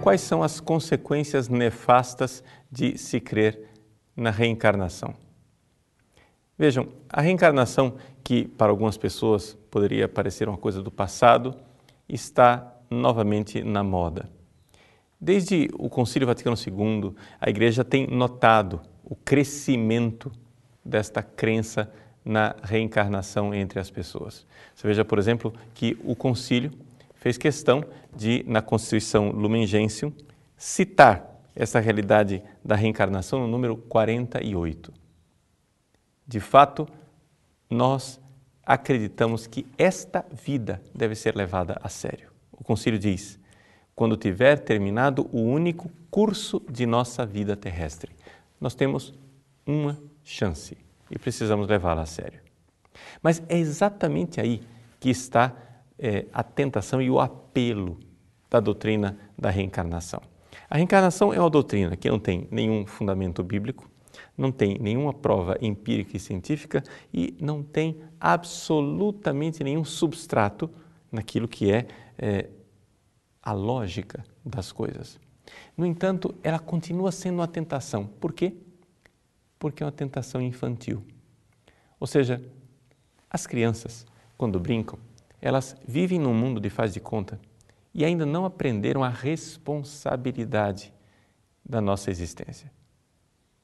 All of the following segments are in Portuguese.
quais são as consequências nefastas de se crer na reencarnação. Vejam, a reencarnação, que para algumas pessoas poderia parecer uma coisa do passado, está novamente na moda. Desde o Concílio Vaticano II, a Igreja tem notado o crescimento desta crença na reencarnação entre as pessoas. Você veja, por exemplo, que o concílio fez questão de, na Constituição Lumen Gentium, citar essa realidade da reencarnação no número 48. De fato, nós acreditamos que esta vida deve ser levada a sério. O concílio diz: quando tiver terminado o único curso de nossa vida terrestre, nós temos uma chance e precisamos levá-la a sério. Mas é exatamente aí que está é, a tentação e o apelo da doutrina da reencarnação. A reencarnação é uma doutrina que não tem nenhum fundamento bíblico, não tem nenhuma prova empírica e científica e não tem absolutamente nenhum substrato naquilo que é, é a lógica das coisas. No entanto, ela continua sendo uma tentação. Por quê? Porque é uma tentação infantil. Ou seja, as crianças, quando brincam, elas vivem num mundo de faz de conta e ainda não aprenderam a responsabilidade da nossa existência.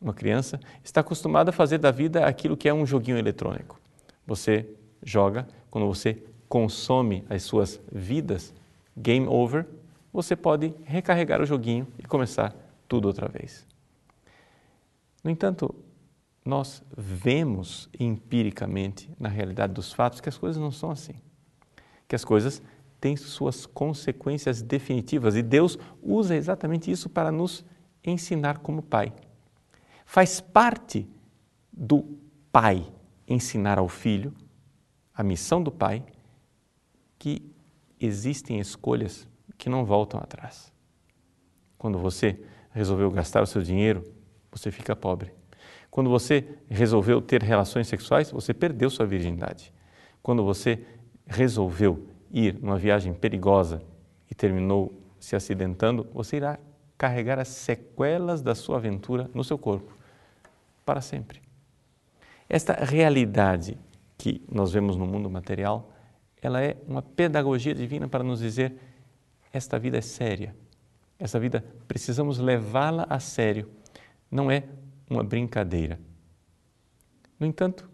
Uma criança está acostumada a fazer da vida aquilo que é um joguinho eletrônico. Você joga, quando você consome as suas vidas, game over, você pode recarregar o joguinho e começar tudo outra vez. No entanto, nós vemos empiricamente, na realidade dos fatos, que as coisas não são assim que as coisas têm suas consequências definitivas e Deus usa exatamente isso para nos ensinar como pai. Faz parte do pai ensinar ao filho, a missão do pai, que existem escolhas que não voltam atrás. Quando você resolveu gastar o seu dinheiro, você fica pobre. Quando você resolveu ter relações sexuais, você perdeu sua virgindade. Quando você resolveu ir numa viagem perigosa e terminou se acidentando, você irá carregar as sequelas da sua aventura no seu corpo para sempre. Esta realidade que nós vemos no mundo material, ela é uma pedagogia divina para nos dizer esta vida é séria. Essa vida precisamos levá-la a sério. Não é uma brincadeira. No entanto,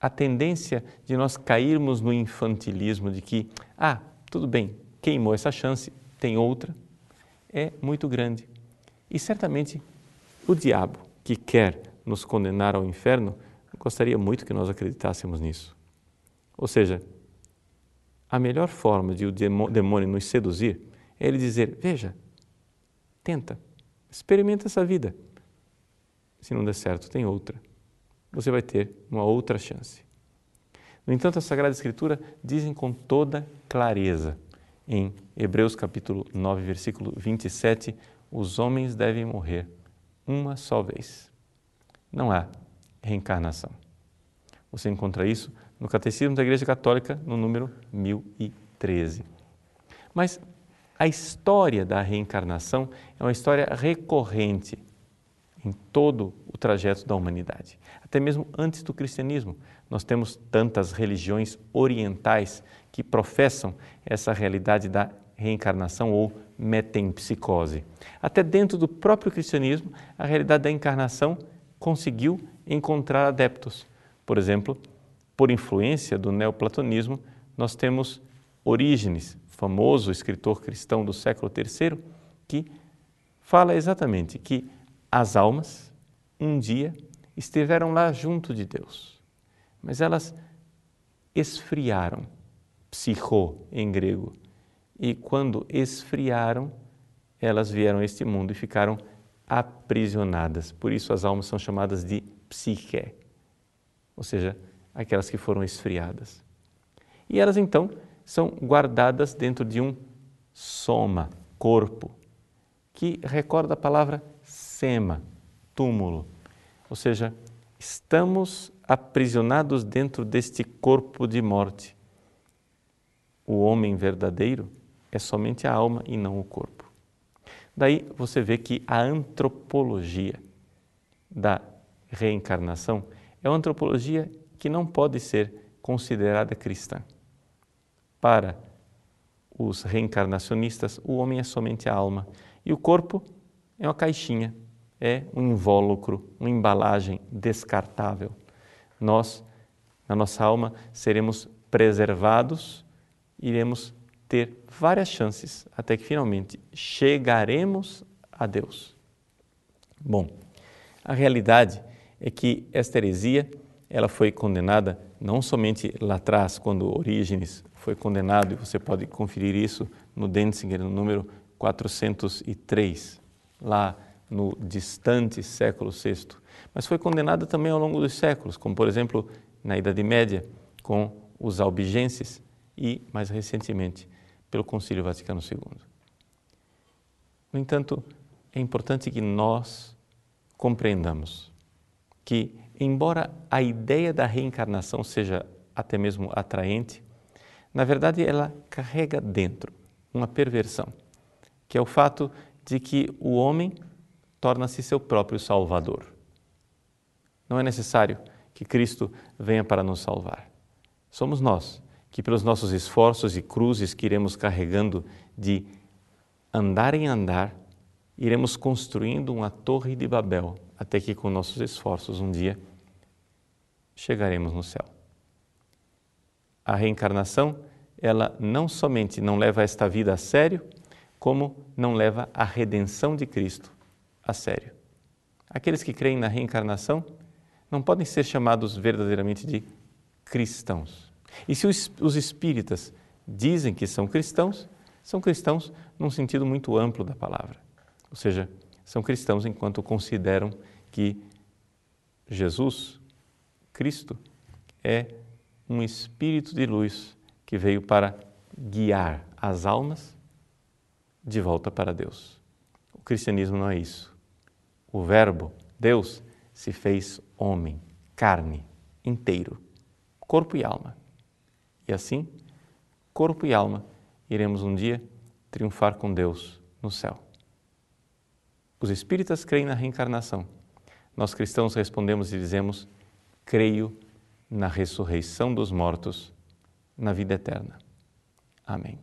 a tendência de nós cairmos no infantilismo de que, ah, tudo bem, queimou essa chance, tem outra, é muito grande. E certamente o diabo, que quer nos condenar ao inferno, gostaria muito que nós acreditássemos nisso. Ou seja, a melhor forma de o demônio nos seduzir é ele dizer: veja, tenta, experimenta essa vida. Se não der certo, tem outra você vai ter uma outra chance. No entanto, a Sagrada Escritura dizem com toda clareza, em Hebreus capítulo 9, versículo 27, os homens devem morrer uma só vez. Não há reencarnação. Você encontra isso no Catecismo da Igreja Católica, no número 1013. Mas a história da reencarnação é uma história recorrente em todo o trajeto da humanidade. Até mesmo antes do cristianismo, nós temos tantas religiões orientais que professam essa realidade da reencarnação ou metempsicose. Até dentro do próprio cristianismo, a realidade da encarnação conseguiu encontrar adeptos. Por exemplo, por influência do neoplatonismo, nós temos Orígenes, famoso escritor cristão do século III, que fala exatamente que as almas, um dia, estiveram lá junto de Deus, mas elas esfriaram, psicho em grego, e quando esfriaram, elas vieram a este mundo e ficaram aprisionadas. Por isso as almas são chamadas de psique, ou seja, aquelas que foram esfriadas. E elas então são guardadas dentro de um soma, corpo, que recorda a palavra sema, túmulo. Ou seja, estamos aprisionados dentro deste corpo de morte. O homem verdadeiro é somente a alma e não o corpo. Daí você vê que a antropologia da reencarnação é uma antropologia que não pode ser considerada cristã. Para os reencarnacionistas, o homem é somente a alma e o corpo é uma caixinha, é um invólucro, uma embalagem descartável. Nós, na nossa alma, seremos preservados, iremos ter várias chances até que finalmente chegaremos a Deus. Bom, a realidade é que esta heresia ela foi condenada não somente lá atrás, quando Orígenes foi condenado, e você pode conferir isso no Denzinger, no número 403, lá no distante século VI, mas foi condenada também ao longo dos séculos, como por exemplo na Idade Média, com os albigenses e, mais recentemente, pelo Concílio Vaticano II. No entanto, é importante que nós compreendamos que, embora a ideia da reencarnação seja até mesmo atraente, na verdade ela carrega dentro uma perversão, que é o fato de que o homem torna-se seu próprio salvador. Não é necessário que Cristo venha para nos salvar. Somos nós que pelos nossos esforços e cruzes que iremos carregando de andar em andar, iremos construindo uma torre de Babel, até que com nossos esforços um dia chegaremos no céu. A reencarnação, ela não somente não leva esta vida a sério, como não leva a redenção de Cristo a sério. Aqueles que creem na reencarnação não podem ser chamados verdadeiramente de cristãos. E se os espíritas dizem que são cristãos, são cristãos num sentido muito amplo da palavra. Ou seja, são cristãos enquanto consideram que Jesus, Cristo, é um espírito de luz que veio para guiar as almas de volta para Deus. O cristianismo não é isso. O Verbo, Deus, se fez homem, carne, inteiro, corpo e alma. E assim, corpo e alma, iremos um dia triunfar com Deus no céu. Os espíritas creem na reencarnação. Nós cristãos respondemos e dizemos: creio na ressurreição dos mortos, na vida eterna. Amém.